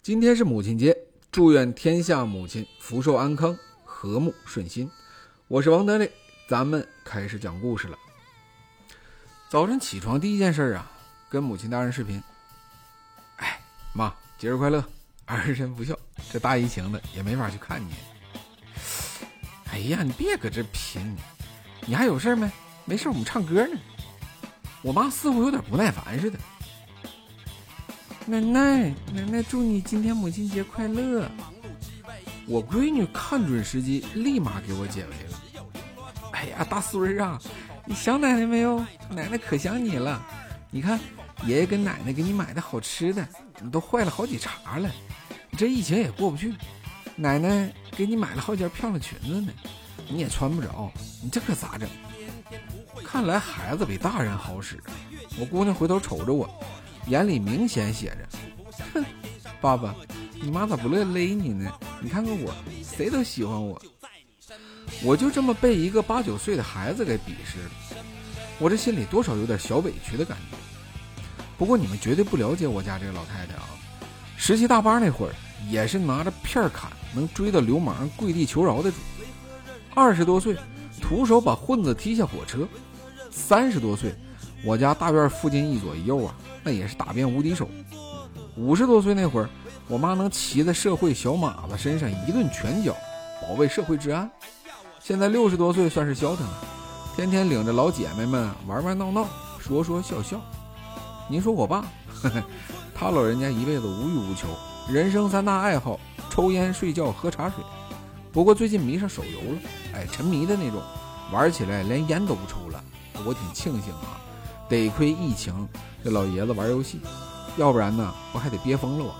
今天是母亲节，祝愿天下母亲福寿安康、和睦顺心。我是王德利，咱们开始讲故事了。早晨起床第一件事啊，跟母亲大人视频。哎，妈，节日快乐！儿臣不孝，这大疫情的也没法去看你。哎呀，你别搁这贫，你还有事没？没事，我们唱歌呢。我妈似乎有点不耐烦似的。奶奶，奶奶，祝你今天母亲节快乐！我闺女看准时机，立马给我解围了。哎呀，大孙儿啊，你想奶奶没有？奶奶可想你了。你看，爷爷跟奶奶给你买的好吃的，你都坏了好几茬了。这疫情也过不去。奶奶给你买了好几件漂亮裙子呢，你也穿不着，你这可咋整？看来孩子比大人好使。我姑娘回头瞅着我。眼里明显写着：“哼，爸爸，你妈咋不乐勒你呢？你看看我，谁都喜欢我，我就这么被一个八九岁的孩子给鄙视了，我这心里多少有点小委屈的感觉。不过你们绝对不了解我家这个老太太啊，十七大八那会儿也是拿着片儿砍能追到流氓跪地求饶的主，二十多岁徒手把混子踢下火车，三十多岁我家大院附近一左一右啊。”那也是打遍无敌手。五十多岁那会儿，我妈能骑在社会小马子身上一顿拳脚，保卫社会治安。现在六十多岁算是消停了，天天领着老姐妹们玩玩闹闹，说说笑笑。您说我爸，他老人家一辈子无欲无求，人生三大爱好：抽烟、睡觉、喝茶水。不过最近迷上手游了，哎，沉迷的那种，玩起来连烟都不抽了。我挺庆幸啊，得亏疫情。这老爷子玩游戏，要不然呢，不还得憋疯了我。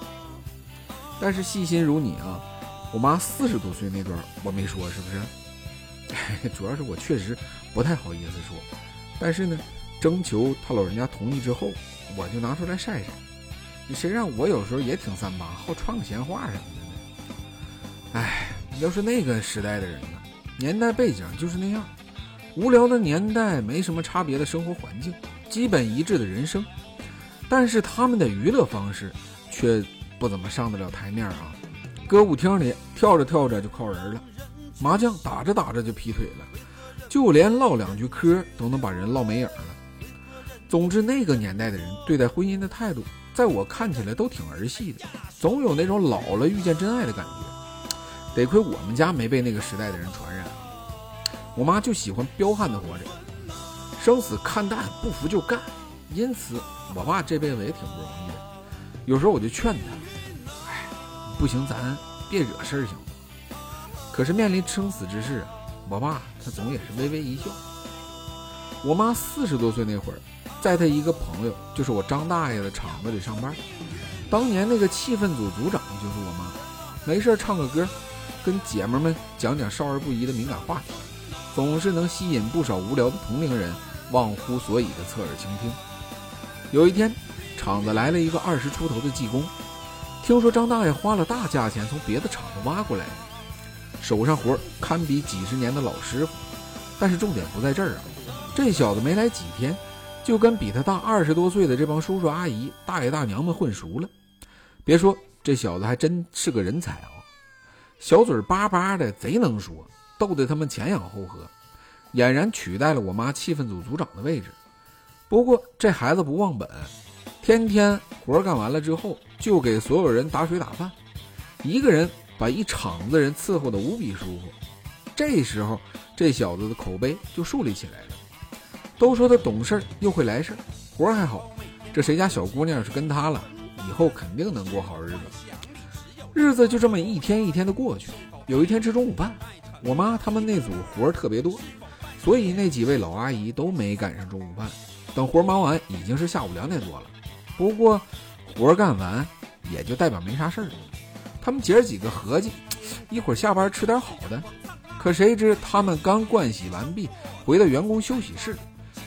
但是细心如你啊，我妈四十多岁那段我没说，是不是？主要是我确实不太好意思说。但是呢，征求他老人家同意之后，我就拿出来晒晒。你谁让我有时候也挺三八，好串个闲话什么的呢？哎，要是那个时代的人呢，年代背景就是那样，无聊的年代，没什么差别的生活环境。基本一致的人生，但是他们的娱乐方式却不怎么上得了台面啊！歌舞厅里跳着跳着就靠人了，麻将打着打着就劈腿了，就连唠两句嗑都能把人唠没影了。总之，那个年代的人对待婚姻的态度，在我看起来都挺儿戏的，总有那种老了遇见真爱的感觉。得亏我们家没被那个时代的人传染，我妈就喜欢彪悍的活着。生死看淡，不服就干。因此，我爸这辈子也挺不容易的。有时候我就劝他：“哎，不行，咱别惹事儿，行吗？”可是面临生死之事啊，我爸他总也是微微一笑。我妈四十多岁那会儿，在他一个朋友，就是我张大爷的厂子里上班。当年那个气氛组组长就是我妈，没事唱个歌，跟姐们们讲讲少儿不宜的敏感话题，总是能吸引不少无聊的同龄人。忘乎所以的侧耳倾听。有一天，厂子来了一个二十出头的技工，听说张大爷花了大价钱从别的厂子挖过来，手上活堪比几十年的老师傅。但是重点不在这儿啊，这小子没来几天，就跟比他大二十多岁的这帮叔叔阿姨、大爷大娘们混熟了。别说这小子还真是个人才啊，小嘴巴巴的，贼能说，逗得他们前仰后合。俨然取代了我妈气氛组组长的位置。不过这孩子不忘本，天天活干完了之后，就给所有人打水打饭，一个人把一厂子人伺候的无比舒服。这时候，这小子的口碑就树立起来了。都说他懂事又会来事活还好。这谁家小姑娘要是跟他了，以后肯定能过好日子。日子就这么一天一天的过去。有一天吃中午饭，我妈他们那组活特别多。所以那几位老阿姨都没赶上中午饭，等活忙完已经是下午两点多了。不过活干完也就代表没啥事儿了。他们姐儿几个合计，一会儿下班吃点好的。可谁知他们刚盥洗完毕，回到员工休息室，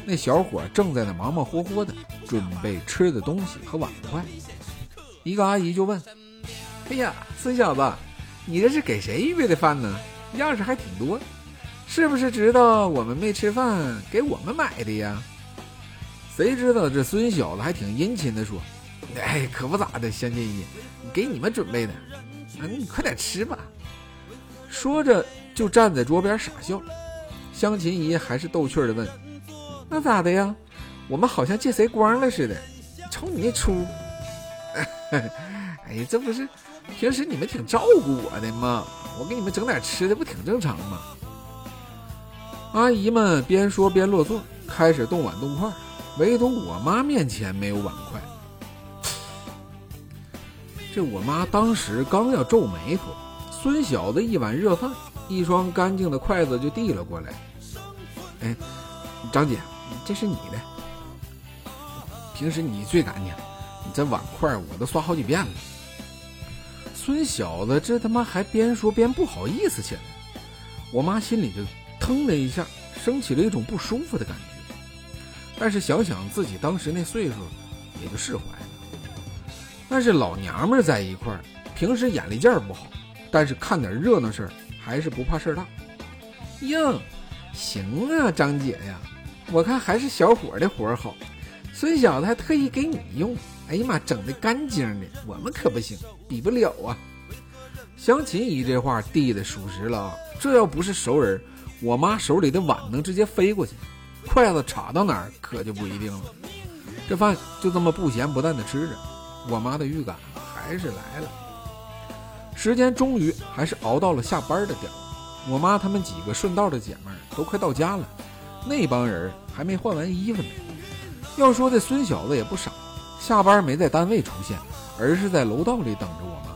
那小伙正在那忙忙活活的准备吃的东西和碗筷。一个阿姨就问：“哎呀，孙小子，你这是给谁预备的饭呢？样式还挺多。”是不是知道我们没吃饭，给我们买的呀？谁知道这孙小子还挺殷勤的说：“哎，可不咋的，香琴姨，给你们准备的，啊，你快点吃吧。说着就站在桌边傻笑。香琴姨还是逗趣的问：“那咋的呀？我们好像借谁光了似的？瞅你那出！哎呀，这不是平时你们挺照顾我的吗？我给你们整点吃的，不挺正常吗？”阿姨们边说边落座，开始动碗动筷，唯独我妈面前没有碗筷。这我妈当时刚要皱眉头，孙小子一碗热饭，一双干净的筷子就递了过来。哎，张姐，这是你的。平时你最干净，你这碗筷我都刷好几遍了。孙小子这他妈还边说边不好意思起来，我妈心里就腾的一下，升起了一种不舒服的感觉。但是想想自己当时那岁数，也就释怀了。但是老娘们在一块儿，平时眼力劲儿不好，但是看点热闹事儿还是不怕事儿大。哟，行啊，张姐呀，我看还是小伙的活好。孙小子还特意给你用，哎呀妈，整的干净的，我们可不行，比不了啊。香琴姨这话递的属实了啊，这要不是熟人，我妈手里的碗能直接飞过去，筷子插到哪儿可就不一定了。这饭就这么不咸不淡的吃着。我妈的预感还是来了，时间终于还是熬到了下班的点儿。我妈他们几个顺道的姐妹都快到家了，那帮人还没换完衣服呢。要说这孙小子也不傻，下班没在单位出现，而是在楼道里等着我妈。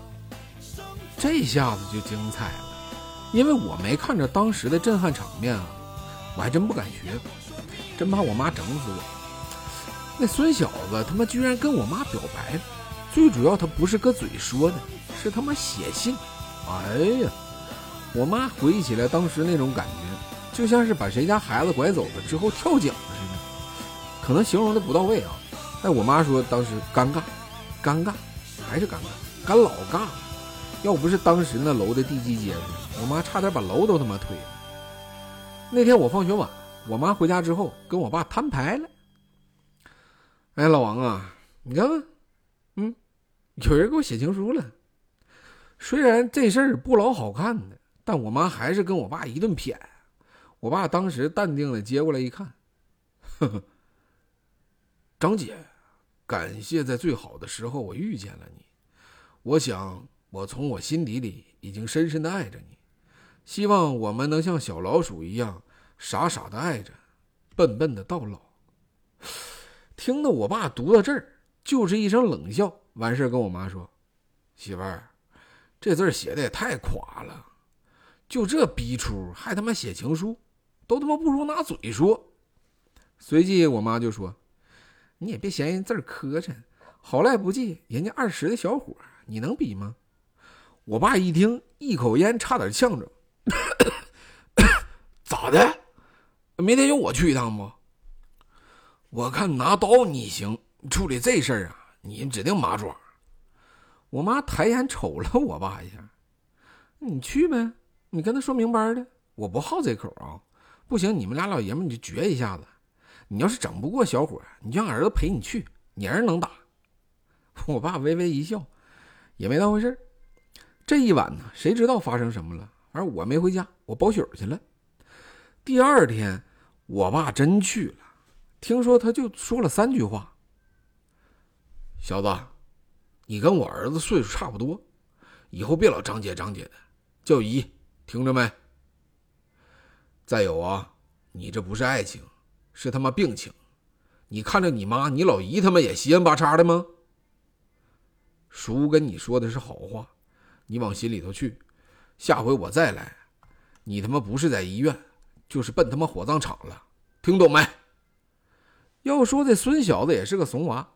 这下子就精彩了，因为我没看着当时的震撼场面啊，我还真不敢学，真怕我妈整死我。那孙小子他妈居然跟我妈表白。最主要，他不是搁嘴说的，是他妈写信。哎呀，我妈回忆起来当时那种感觉，就像是把谁家孩子拐走了之后跳井似的。可能形容的不到位啊。哎，我妈说当时尴尬，尴尬，还是尴尬，尴老尬了。要不是当时那楼的地基结实，我妈差点把楼都他妈推了。那天我放学晚，我妈回家之后跟我爸摊牌了。哎，老王啊，你看看，嗯。有人给我写情书了，虽然这事儿不老好看的，但我妈还是跟我爸一顿谝。我爸当时淡定的接过来一看，呵呵，张姐，感谢在最好的时候我遇见了你。我想我从我心底里已经深深的爱着你，希望我们能像小老鼠一样傻傻的爱着，笨笨的到老。听得我爸读到这儿，就是一声冷笑。完事跟我妈说：“媳妇儿，这字写的也太垮了，就这逼出还他妈写情书，都他妈不如拿嘴说。”随即我妈就说：“你也别嫌人字磕碜，好赖不济人家二十的小伙，你能比吗？”我爸一听，一口烟差点呛着：“ 咋的？明天由我去一趟不？我看拿刀你行，处理这事儿啊。”你指定麻爪。我妈抬眼瞅了我爸一下，你去呗，你跟他说明白的，我不好这口啊。不行，你们俩老爷们你就决一下子。你要是整不过小伙，你就让儿子陪你去，你儿子能打。我爸微微一笑，也没当回事这一晚呢，谁知道发生什么了？反正我没回家，我包宿去了。第二天，我爸真去了，听说他就说了三句话。小子，你跟我儿子岁数差不多，以后别老张姐张姐的，叫姨，听着没？再有啊，你这不是爱情，是他妈病情。你看着你妈、你老姨他们也稀罕八叉的吗？叔跟你说的是好话，你往心里头去。下回我再来，你他妈不是在医院，就是奔他妈火葬场了，听懂没？要说这孙小子也是个怂娃。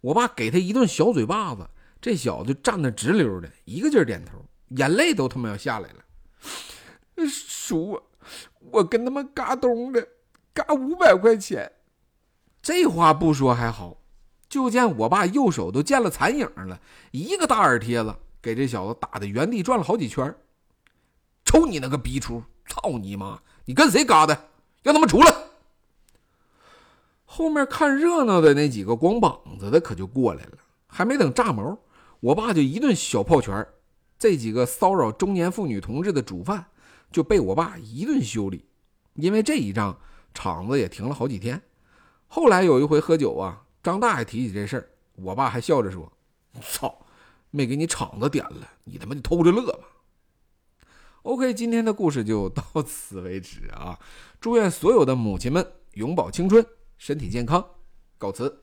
我爸给他一顿小嘴巴子，这小子站那直溜的，一个劲儿点头，眼泪都他妈要下来了。叔，我跟他们嘎东的，嘎五百块钱。这话不说还好，就见我爸右手都见了残影了，一个大耳贴子给这小子打的原地转了好几圈。抽你那个逼出！操你妈！你跟谁嘎的？让他们出来！后面看热闹的那几个光膀子的可就过来了，还没等炸毛，我爸就一顿小炮拳这几个骚扰中年妇女同志的主犯就被我爸一顿修理。因为这一仗，厂子也停了好几天。后来有一回喝酒啊，张大爷提起这事儿，我爸还笑着说：“操，没给你场子点了，你他妈就偷着乐吧。” OK，今天的故事就到此为止啊！祝愿所有的母亲们永葆青春，身体健康，告辞。